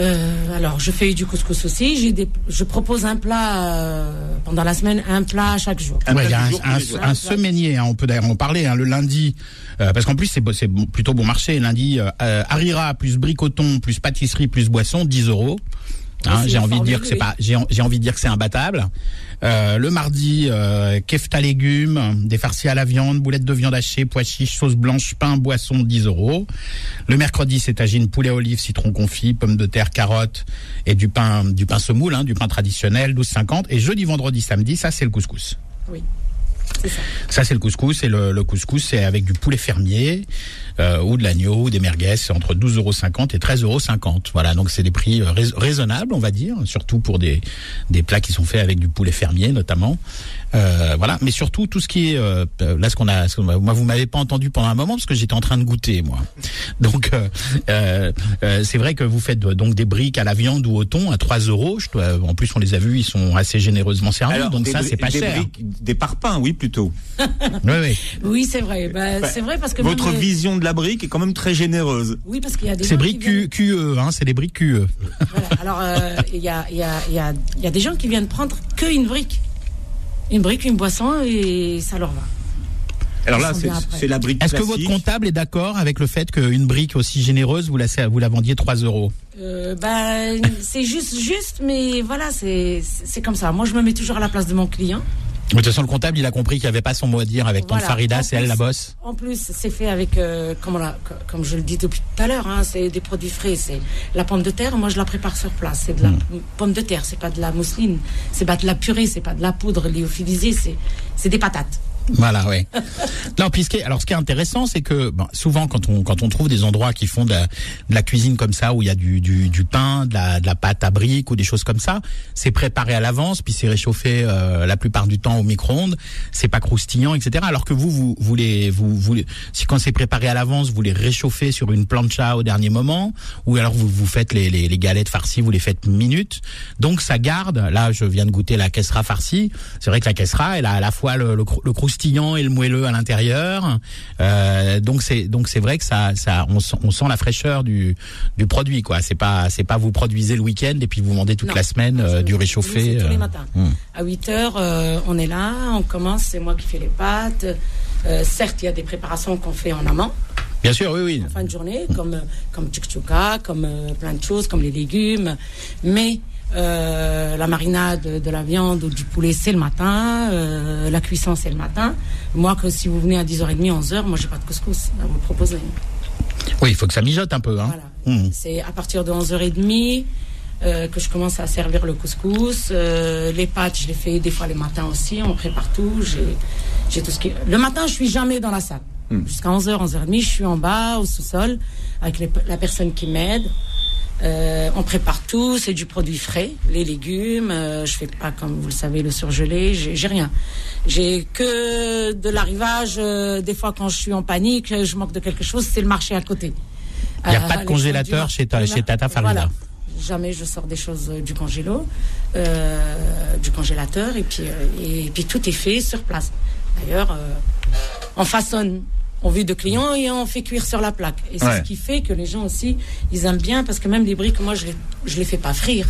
Euh, alors, je fais du couscous aussi. J'ai des, je propose un plat euh, pendant la semaine, un plat chaque jour. Un Ouais, il y a plat un, semainier, hein, on peut d'ailleurs en parler, hein, le lundi, euh, parce qu'en plus c'est c'est bon- plutôt bon marché. Lundi, euh, euh, Harira plus bricoton plus pâtisserie plus boisson, 10 euros. Hein, j'ai envie de dire que c'est pas, j'ai en- j'ai envie de dire que c'est imbattable. Euh, le mardi, euh, kefta légumes, des farcis à la viande, boulettes de viande hachée, pois chiches, sauce blanche, pain, boisson, 10 euros. Le mercredi, c'est tagine, poulet olive, citron confit, pommes de terre, carottes et du pain, du pain semoule, hein, du pain traditionnel, 12,50. Et jeudi, vendredi, samedi, ça c'est le couscous. Oui, ça. C'est le couscous. Et le, couscous, c'est avec du poulet fermier euh, ou de l'agneau ou des merguez. C'est entre 12,50 euros et 13,50 euros. Voilà, donc c'est des prix euh, rais- raisonnables, on va dire, surtout pour des, des plats qui sont faits avec du poulet fermier, notamment. Euh, voilà, mais surtout tout ce qui est euh, là ce qu'on a, ce qu'on a- moi vous m'avez pas entendu pendant un moment parce que j'étais en train de goûter moi. *laughs* Donc euh, euh, euh, c'est vrai que vous faites euh, donc des briques à la viande ou au thon à 3 euros. Je dois- En plus on les a vus, ils sont assez généreusement servis, Alors, donc ça c'est pas des cher. briques- des parpaings, oui, plutôt. *laughs* Oui, oui. Oui, c'est vrai. Bah, c'est vrai parce que Votre même vision de la brique est quand même très généreuse. Oui, parce qu'il y a des C'est briques viennent- QE, hein, c'est des briques QE. Voilà. Alors, euh, il y, a, il y, a, il y, a, il y a des gens qui viennent prendre que une brique. Une brique, une boisson, et ça leur va. Alors là, c'est la brique Est-ce que votre comptable est d'accord avec le fait qu'une brique aussi généreuse, vous la, vous la vendiez 3 euros? Euh, bah, c'est juste, juste, mais voilà, c'est c'est comme ça. Moi, je me mets toujours à la place de mon client. De toute façon, le comptable, il a compris qu'il n'y avait pas son mot à dire avec Voilà. Farida, En c'est elle la bosse. En plus, c'est fait avec, euh, comme, l'a- co- comme je le dis depuis tout à l'heure, hein, c'est des produits frais. C'est la pomme de terre. Moi, je la prépare sur place. C'est de la Hmm. pomme de terre. C'est pas de la mousseline. C'est pas de la purée. C'est pas de la poudre lyophilisée. C'est c'est des patates. Voilà, oui. non, puis ce qui est, alors ce qui est intéressant, c'est que bon, souvent quand on quand on trouve des endroits qui font de la, cuisine comme ça, où il y a du, du, du pain, de la, de la pâte à briques ou des choses comme ça, c'est préparé à l'avance, puis c'est réchauffé euh, la plupart du temps au micro-ondes, c'est pas croustillant, etc. Alors que vous, vous, les, vous, les- si quand c'est préparé à l'avance, vous les réchauffez sur une plancha au dernier moment, ou alors vous vous faites les, les, les galettes farcies, vous les faites minutes, donc ça garde. Là, je viens de goûter la caissera farcie. C'est vrai que la caissera, elle a à la fois le, le, le croustillant et le moelleux à l'intérieur. Euh, donc c'est donc c'est vrai que ça ça on sent, on sent la fraîcheur du du produit quoi. C'est pas c'est pas vous produisez le week-end et puis vous vendez toute Non. la semaine euh, du réchauffé. tous les euh. matins. hum. À 8 heures, euh, on est là, on commence, c'est moi qui fais les pâtes. Certes, il y a des préparations qu'on fait en amont, Bien sûr, oui oui. en fin de journée, comme, comme tchouka, comme plein de choses, comme les légumes. Mais euh, la marinade de la viande ou du poulet, c'est le matin. euh, la cuisson, c'est le matin. Moi, que si vous venez à 10h30, 11h, moi, j'ai pas de couscous à vous proposer. Oui, il faut que ça mijote un peu hein. Voilà. C'est à partir de 11h30 euh, que je commence à servir le couscous. Euh, les pâtes, je les fais des fois les matins aussi. On prépare tout. J'ai, tout ce qui. Le matin, je suis jamais dans la salle. Jusqu'à 11h, 11h30, je suis en bas, au sous-sol, avec les- la personne qui m'aide. Euh, on prépare tout, c'est du produit frais, les légumes. euh, je fais pas comme vous le savez le surgelé. J'ai, rien. J'ai que de l'arrivage. euh, des fois, quand je suis en panique, je manque de quelque chose, c'est le marché à côté. Il y a Euh, pas de congélateur chez ta- chez Tata. Voilà. Jamais je sors des choses du congélo, du congélateur, et puis, et, puis tout est fait sur place. D'ailleurs, on façonne. On vit de clients et on fait cuire sur la plaque. Et c'est Ouais. ce qui fait que les gens aussi, ils aiment bien parce que même les briques, moi, je les, je les fais pas frire.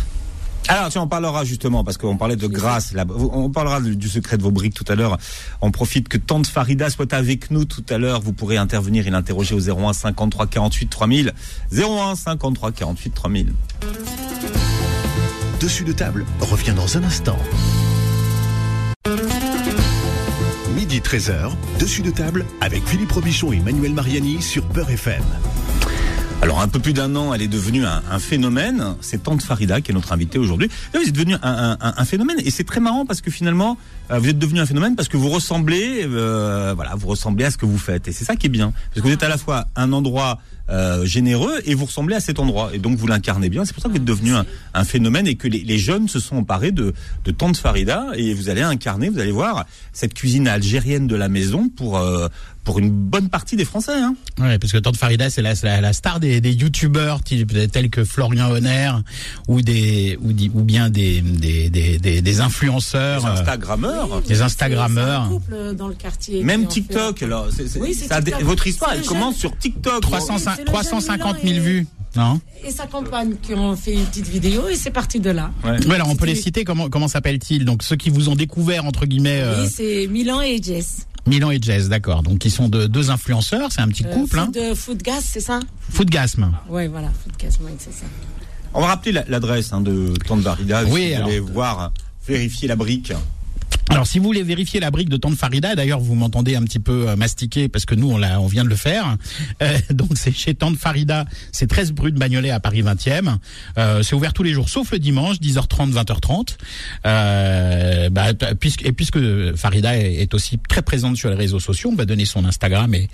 Alors, tiens, on parlera justement, parce qu'on parlait de grâce, là, on parlera du du secret de vos briques tout à l'heure. On profite que Tante Farida soit avec nous tout à l'heure. Vous pourrez intervenir et l'interroger au 01 53 48 3000. 01 53 48 3000. Dessus de table revient dans un instant. 13h, dessus de table avec Philippe Robichon et Manuel Mariani sur Peur FM. Alors, un peu plus d'un an, elle est devenue un, phénomène. C'est Tante Farida qui est notre invitée aujourd'hui. Vous êtes devenu un, phénomène et c'est très marrant parce que finalement, euh, vous êtes devenu un phénomène parce que vous ressemblez, euh, vous ressemblez à ce que vous faites et c'est ça qui est bien parce que vous êtes à la fois un endroit euh, généreux et vous ressemblez à cet endroit et donc vous l'incarnez bien. C'est pour ça que vous êtes devenu un, un phénomène et que les, les jeunes se sont emparés de, de Tante Farida et vous allez incarner, vous allez voir cette cuisine algérienne de la maison pour euh, pour une bonne partie des Français. Hein. Ouais, parce que Tante Farida, c'est la, c'est la, la star des, des youtubeurs tels que Florian Honner ou des ou, di- ou bien des des, des, des, des influenceurs. Les euh, Instagrammeurs. Instagrammeurs. Un couple dans le quartier. Même TikTok, alors, c'est- c'est- Oui, c'est ça a des- TikTok. votre histoire, elle le commence sur TikTok. 300 c'est le 350 000 jeune vues. Non et sa compagne qui ont fait une petite vidéo et c'est parti de là. Ouais. ouais alors on peut les citer. Comment comment s'appellent-ils? Donc ceux qui vous ont découvert entre guillemets. Oui, c'est Milan et Jess. Milan et Jess, d'accord. Donc ils sont de, deux influenceurs, c'est un petit euh, couple. Food, hein. Foodgas, c'est ça? Foodgasme. Oui, voilà, Foodgasme, c'est ça. On va rappeler l'adresse hein, de Tante Barida. Oui, si vous allez voir, vérifier la brique. Alors, si vous voulez vérifier la brique de Tante Farida, d'ailleurs, vous m'entendez un petit peu euh, mastiquer parce que nous, on, on vient de le faire. Euh, *laughs* donc, c'est chez Tante Farida, c'est 13 rue de Bagnolet à Paris 20e. Euh, c'est ouvert tous les jours, sauf le dimanche, 10h30, 20h30. Euh, bah, puisque, et puisque Farida est, aussi très présente sur les réseaux sociaux, on va donner son Instagram et,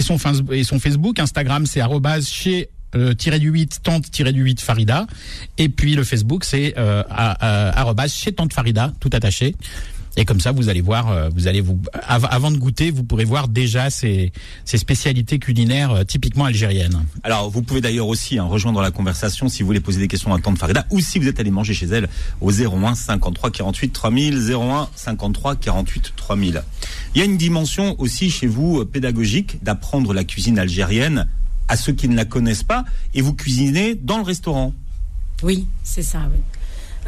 son, Facebook. Instagram, c'est chez euh, du 8 tante du 8 Farida et puis le Facebook c'est euh, arrobase chez tante Farida tout attaché et comme ça, vous allez voir, euh, vous allez vous, avant de goûter, vous pourrez voir déjà ces, ces spécialités culinaires euh, typiquement algériennes. Alors, vous pouvez d'ailleurs aussi hein, rejoindre la conversation si vous voulez poser des questions à Tante Farida ou si vous êtes allé manger chez elle au 01 53 48 3000, 01 53 48 3000. Il y a une dimension aussi chez vous euh, pédagogique d'apprendre la cuisine algérienne à ceux qui ne la connaissent pas et vous cuisinez dans le restaurant. Oui, c'est ça, oui.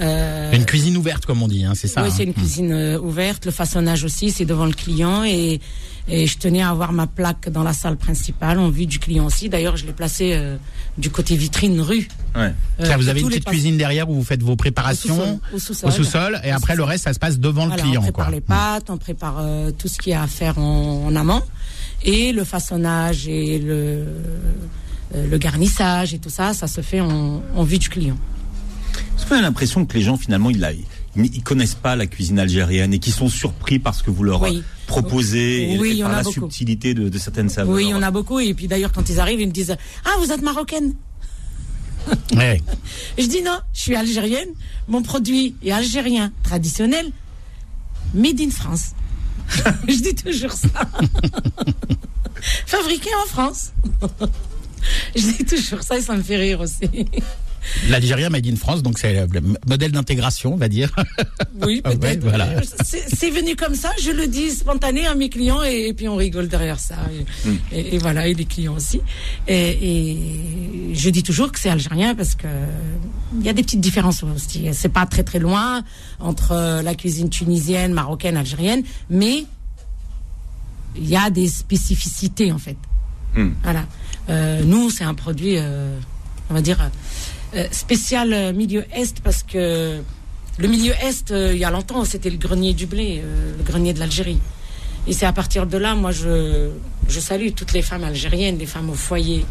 Euh, une cuisine ouverte, comme on dit, hein, c'est ça. Oui, c'est hein. une cuisine euh, ouverte. Le façonnage aussi, c'est devant le client. Et, et, je tenais à avoir ma plaque dans la salle principale, en vue du client aussi. D'ailleurs, je l'ai placée euh, du côté vitrine rue. Ouais. vous avez une petite cuisine derrière où vous faites vos préparations au sous-sol. Sous et après, le reste, ça se passe devant le client. On prépare les pâtes, on prépare tout ce qu'il y a à faire en, amont. Et le façonnage et le, le garnissage et tout ça, ça se fait en, en vue du client. Est-ce qu'on a l'impression que les gens, finalement, ils, ils, connaissent pas la cuisine algérienne et qui sont surpris par ce que vous leur proposez et, par la subtilité de, certaines saveurs Oui, il y en a beaucoup. Et puis d'ailleurs, quand ils arrivent, ils me disent Ah, vous êtes marocaine ouais. Je dis non, je suis algérienne. Mon produit est algérien, traditionnel, made in France. *laughs* je dis toujours ça. *laughs* Fabriqué en France. *laughs* je dis toujours ça et ça me fait rire aussi. L'Algérien made in France, donc c'est le modèle d'intégration, on va dire. *laughs* Oui, peut-être. voilà. C'est venu comme ça, je le dis spontané à mes clients et, puis on rigole derrière ça. Hmm. Et, voilà, et les clients aussi. Et, je dis toujours que c'est algérien parce que il y a des petites différences aussi. C'est pas très très loin entre la cuisine tunisienne, marocaine, algérienne, mais il y a des spécificités en fait. Hmm. Voilà. Euh, nous, c'est un produit, euh, on va dire spécial euh, milieu Est parce que le milieu Est, euh, il y a longtemps, c'était le grenier du blé, le grenier de l'Algérie. Et c'est à partir de là, moi, je, je salue toutes les femmes algériennes, les femmes au foyer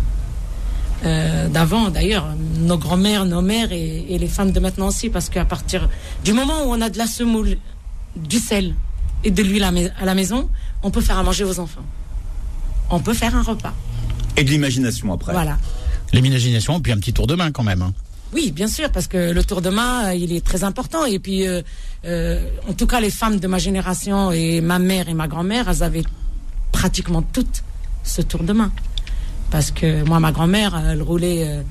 d'avant, d'ailleurs, nos grands-mères, nos mères et, les femmes de maintenant aussi, parce qu'à partir du moment où on a de la semoule, du sel et de l'huile à la maison, on peut faire à manger aux enfants. On peut faire un repas. Et de l'imagination après. Voilà. L'imagination, puis un petit tour de main quand même. Hein. Oui, bien sûr, parce que le tour de main, euh, il est très important. Et puis, euh, euh, en tout cas, les femmes de ma génération et ma mère et ma grand-mère, elles avaient pratiquement toutes ce tour de main. Parce que moi, ma grand-mère, elle roulait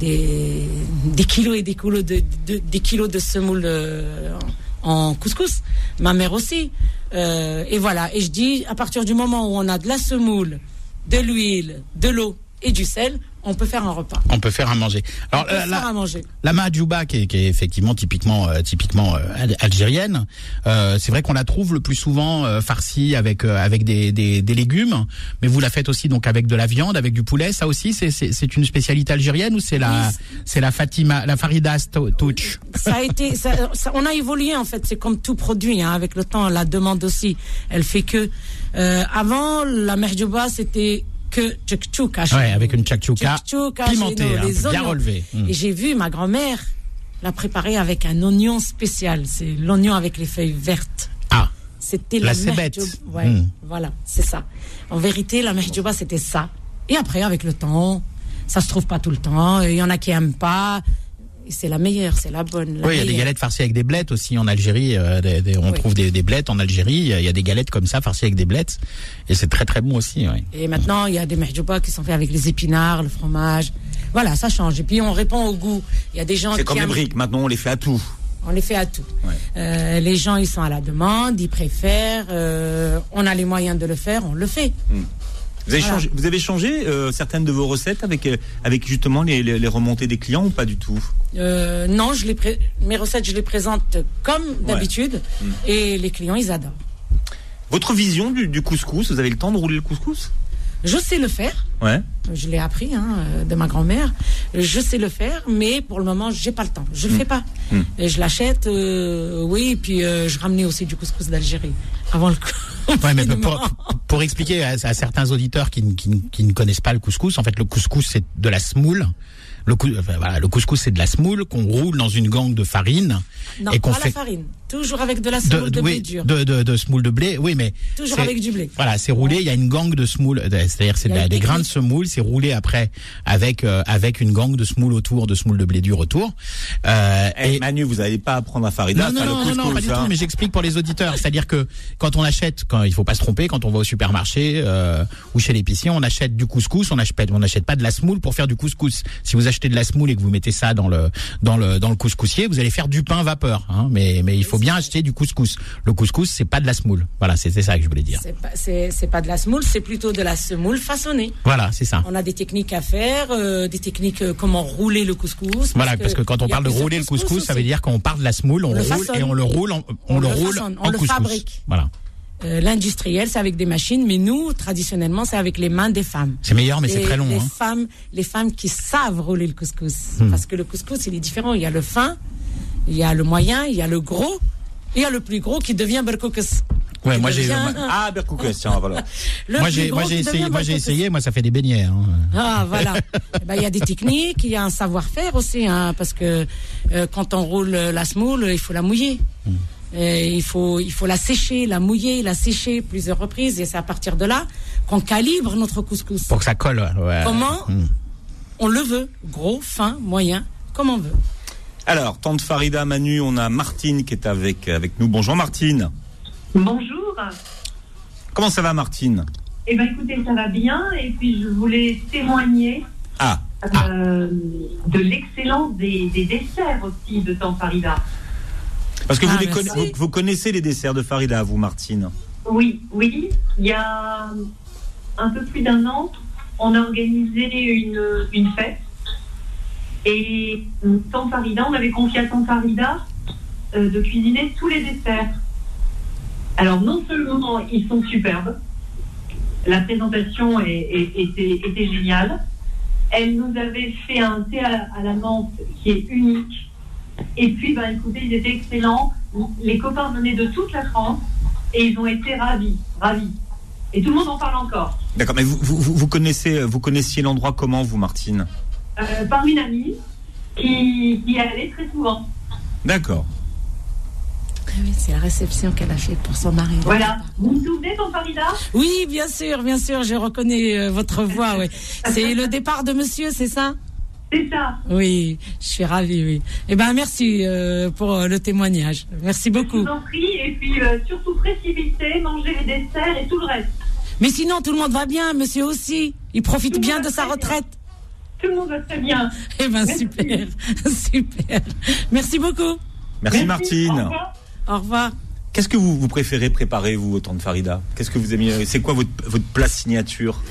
des, kilos et des kilos de, des kilos de semoule en couscous. Ma mère aussi. et voilà. Et je dis, à partir du moment où on a de la semoule, de l'huile, de l'eau et du sel, on peut faire un repas. On peut faire un manger. Alors, la, faire manger. La mahjouba, qui est, qui est effectivement typiquement, euh, typiquement euh, algérienne, euh, c'est vrai qu'on la trouve le plus souvent euh, farcie avec avec des, des, des, légumes, mais vous la faites aussi donc avec de la viande, avec du poulet. Ça aussi, c'est c'est une spécialité algérienne ou c'est la c'est la Fatima, la Farida touch? Ça a été, ça, on a évolué en fait. C'est comme tout produit, hein, avec le temps, la demande aussi. Elle fait que avant la mahjouba, c'était que tchouka. Ouais, avec une tchouka pimentée, hein, bien relevé. Hmm. Et j'ai vu ma grand-mère la préparer avec un oignon spécial. C'est l'oignon avec les feuilles vertes. Ah. C'était la, la bête. Ouais, hmm. voilà, c'est ça. En vérité, la mehjouba, c'était ça. Et après, avec le temps, ça se trouve pas tout le temps. Il y en a qui aiment pas c'est la meilleure, c'est la bonne. oui, il y a des galettes farcies avec des blettes aussi en Algérie. Euh, on trouve des, des, blettes en Algérie. Il y a des galettes comme ça farcies avec des blettes. Et c'est très très bon aussi. Et maintenant, il y a des mehjouba qui sont faits avec les épinards, le fromage. Voilà, ça change. Et puis on répond au goût. Il y a des gens. C'est comme les briques. Maintenant, on les fait à tout. On les fait à tout. Euh, les gens, ils sont à la demande, ils préfèrent. Euh, on a les moyens de le faire, on le fait. Hmm. Vous avez, Voilà. changé, vous avez changé euh, certaines de vos recettes avec, euh, avec justement les, les, les remontées des clients ou pas du tout? Euh, non, je les pré- mes recettes, je les présente comme d'habitude. Mm. Et les clients, ils adorent. Votre vision du, du couscous, vous avez le temps de rouler le couscous? Je sais le faire. Ouais. Je l'ai appris hein, euh, de ma grand-mère. Je sais le faire, mais pour le moment, j'ai pas le temps. Je le fais pas. Mm. Et je l'achète, euh, oui. Et puis euh, je ramenais aussi du couscous d'Algérie avant le. Ouais, mais *laughs* pour, pour expliquer à, à certains auditeurs qui, qui ne connaissent pas le couscous, en fait, le couscous c'est de la semoule. Le, cou- enfin, voilà, le couscous c'est de la semoule qu'on roule dans une gangue de farine non, et qu'on pas fait la farine. Toujours avec de la semoule de, de- blé dur. de, de, de semoule de blé. Oui, mais Toujours avec du blé. Voilà, c'est roulé. Il y a une gangue de semoule, euh, c'est-à-dire c'est des grains de semoule. C'est roulé après avec euh, avec une gangue de semoule autour, de semoule de blé dur autour. Euh, Eh, et- Manu, vous n'allez pas apprendre à Farida non, à non, non, le non, couscous. non, pas du hein. tout, mais j'explique pour les auditeurs. C'est-à-dire que quand on achète, quand il faut pas se tromper, quand on va au supermarché euh, ou chez l'épicier, on achète du couscous, on achète, on n'achète pas de la semoule pour faire du couscous. Si vous achetez de la semoule et que vous mettez ça dans le dans le dans le couscoussier, vous allez faire du pain vapeur. Hein, mais mais il faut bien acheter du couscous. Le couscous, c'est pas de la semoule. Voilà, c'était ça que je voulais dire. C'est pas, pas de la semoule, c'est plutôt de la semoule façonnée. Voilà, c'est ça. On a des techniques à faire, euh, des techniques euh, comment rouler le couscous. Voilà, parce que quand on parle de rouler le couscous, ça veut dire qu'on part de la semoule, on, On le le roule façonne. et on le roule, en- on, On le le roule façonne, on en le couscous. fabrique. Voilà. Euh, L'industriel, c'est avec des machines, mais nous, traditionnellement, c'est avec les mains des femmes. C'est meilleur, mais c'est très long. Les Hein. femmes, les femmes qui savent rouler le couscous, Hmm. parce que le couscous, il est différent. Il y a le fin, il y a le moyen, il y a le gros, et il y a le plus gros qui devient berkoukous. Ouais, moi j'ai, devient- Ah, tiens, voilà. *laughs* Moi j'ai, moi j'ai essayé, moi j'ai berkoukous. essayé, moi ça fait des beignets. Hein. Ah voilà. *laughs* Eh ben, Il y a des techniques, il y a un savoir-faire aussi, hein, parce que euh, quand on roule la semoule, il faut la mouiller. Et il faut il faut la sécher, la mouiller, la sécher plusieurs reprises, et c'est à partir de là qu'on calibre notre couscous. Pour que ça colle. ouais. Comment Hmm. on le veut, gros, fin, moyen, comme on veut. Alors, tante Farida, Manu, on a Martine qui est avec, avec nous. Bonjour Martine. Bonjour. Comment ça va Martine? Eh bien, écoutez, ça va bien. Et puis, je voulais témoigner Ah, euh, de l'excellence des, des desserts aussi de Tante Farida. Parce que vous, Ah, les merci. conna- vous, vous connaissez les desserts de Farida, vous Martine Oui, oui. Il y a un peu plus d'un an, on a organisé une, une fête. Et Tante Farida, on avait confié à Tante Farida euh, de cuisiner tous les desserts. Alors, non seulement ils sont superbes, la présentation est- est- était, était géniale. Elle nous avait fait un thé à, à la menthe qui est unique. Et puis, ben, écoutez, ils étaient excellents. Les copains venaient de toute la France et ils ont été ravis, ravis. Et tout le monde en parle encore. D'accord, mais vous, vous, vous- connaissez, vous connaissiez l'endroit comment, vous Martine? Euh, par une amie qui, qui y allait très souvent. D'accord. Ah oui, c'est la réception qu'elle a faite pour son mari. Voilà. Vous vous souvenez, Tante Farida? Oui, bien sûr, bien sûr, je reconnais euh, votre voix. Oui. *laughs* C'est le départ de monsieur, c'est ça? C'est ça. Oui, je suis ravie, oui. Eh ben, merci euh, pour euh, le témoignage. Merci Je beaucoup. vous en prie. Et puis, euh, surtout, précipiter, manger les desserts et tout le reste. Mais sinon, tout le monde va bien, monsieur aussi. Il profite Tout bien de sa bien. retraite. Tout le monde va très bien. Eh ben, Merci. super, *laughs* super. Merci beaucoup. Merci, Au Martine. revoir. Au revoir. Qu'est-ce que vous, vous préférez préparer, vous, tante Farida? Qu'est-ce que vous aimez? C'est quoi votre, votre plat signature?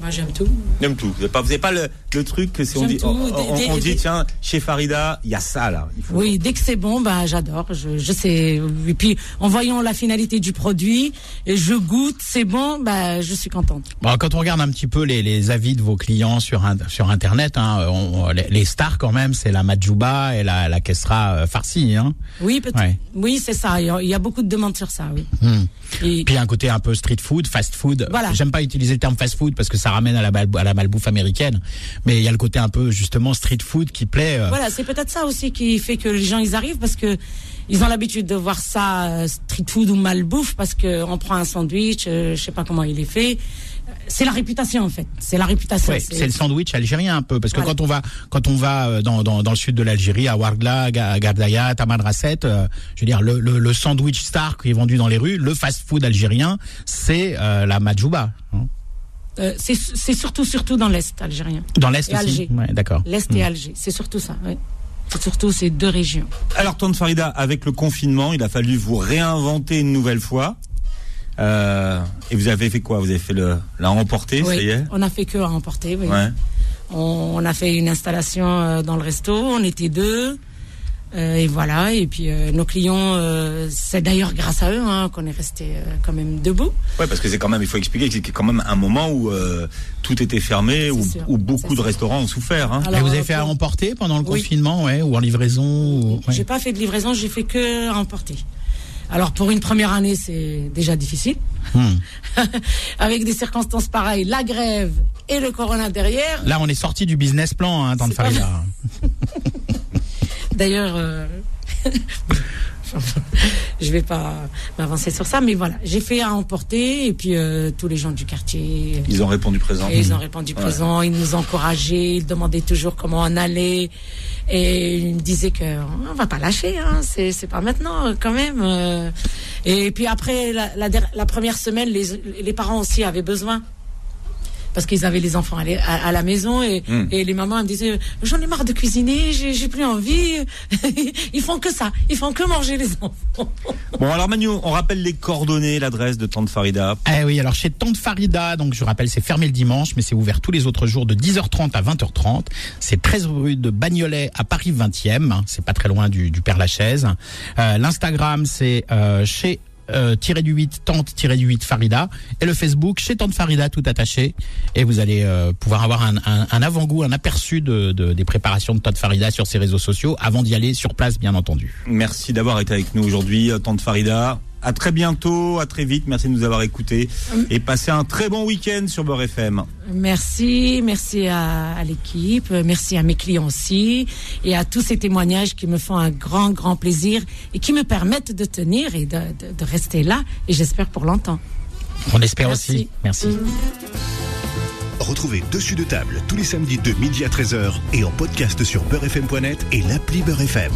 Moi, j'aime tout. J'aime tout. Vous n'avez pas, vous avez pas le, le truc que si on dit, tout. on, Des- on- on dit tiens, chez Farida, il y a ça là. Il faut... Oui, dès que c'est bon, bah j'adore. Je, je sais. Et puis, en voyant la finalité du produit, et je goûte, c'est bon, bah je suis contente. Bon, quand on regarde un petit peu les, les avis de vos clients sur sur internet, hein, on- les, les stars quand même, c'est la Majuba et la la Kesra euh, farcie. Hein. Oui, peut-être. Ouais. Oui, c'est ça. Il y a- il y a beaucoup de demandes sur ça. Oui. Hmm. Et- Puis un côté un peu street food, fast food. Voilà. J'aime pas utiliser le terme fast food parce que ça ramène à la, mal- à la malbouffe américaine, mais il y a le côté un peu justement street food qui plaît. euh, Voilà, c'est peut-être ça aussi qui fait que les gens ils arrivent parce que ils ont l'habitude de voir ça euh, street food ou malbouffe parce que on prend un sandwich, euh, je sais pas comment il est fait. C'est la réputation en fait. C'est la réputation. Ouais, C'est- le sandwich algérien un peu parce que Voilà. quand on va quand on va dans, dans, dans le sud de l'Algérie à Ouargla, Ga- Gardaya, Tamanrasset, euh, je veux dire le, le, le sandwich star qui est vendu dans les rues, le fast-food algérien, c'est euh, la majouba. hein. Euh, c'est c'est surtout surtout dans l'est algérien, Dans l'est Et aussi. Alger. Ouais, d'accord. l'est Hmm. et Alger. C'est surtout ça. Oui. C'est surtout ces deux régions. Alors, tante Farida, avec le confinement, il a fallu vous réinventer une nouvelle fois. Euh, et vous avez fait quoi? Vous avez fait le la remporter, Oui, ça y est? on a fait que à emporter. Oui. Ouais. On, on a fait une installation euh, dans le resto. On était deux. Euh, et voilà. Et puis euh, nos clients, euh, c'est d'ailleurs grâce à eux hein, qu'on est resté euh, quand même debout. Ouais, parce que c'est quand même, il faut expliquer que c'est quand même un moment où euh, tout était fermé, où, beaucoup de sûr. restaurants ont souffert. Hein. Alors, Et vous avez fait à emporter pendant le Oui. confinement, ouais, ou en livraison ou- ouais. J'ai pas fait de livraison, j'ai fait que à emporter. Alors pour une première année, c'est déjà difficile. Hmm. *laughs* Avec des circonstances pareilles, la grève et le corona derrière. Là, on est sorti du business plan, hein, C'est pas Farida. *laughs* D'ailleurs, euh, *laughs* je vais pas m'avancer sur ça, mais voilà, j'ai fait à emporter et puis euh, tous les gens du quartier. Ils ont répondu présent. Et ils ont répondu présent, ils nous encourageaient, ils demandaient toujours comment on allait. Et ils me disaient que on va pas lâcher, hein, c'est c'est pas maintenant quand même. euh. Et puis après la, la, der- la première semaine, les, les parents aussi avaient besoin. Parce qu'ils avaient les enfants à, la- à- à la maison et, Mm. et les mamans me disaient j'en ai marre de cuisiner, j'ai plus envie. *laughs* ils font que ça, ils font que manger les enfants. Bon, alors Manu, on rappelle les coordonnées, l'adresse de Tante Farida. Eh oui, alors chez Tante Farida, donc je rappelle, c'est fermé le dimanche, mais c'est ouvert tous les autres jours de 10h30 à 20h30. C'est 13 rue de Bagnolet à Paris 20e. hein, C'est pas très loin du, du Père Lachaise. Euh, L'Instagram, c'est euh, chez euh, tiré du 8 tante tiré du 8 Farida. Et le Facebook chez Tante Farida tout attaché. Et vous allez euh, pouvoir avoir un, un- un avant-goût un aperçu de, de- des préparations de Tante Farida sur ses réseaux sociaux avant d'y aller sur place bien entendu. Merci d'avoir été avec nous aujourd'hui, euh, Tante Farida. À très bientôt, à très vite. Merci de nous avoir écoutés et passez un très bon week-end sur Beurre FM. Merci, merci à, à l'équipe, merci à mes clients aussi et à tous ces témoignages qui me font un grand, grand plaisir et qui me permettent de tenir et de, de- de rester là et j'espère pour longtemps. on espère Merci. aussi merci Retrouvez Dessus de table tous les samedis de midi à 13h et en podcast sur beurrefm.net et l'appli Beurre FM.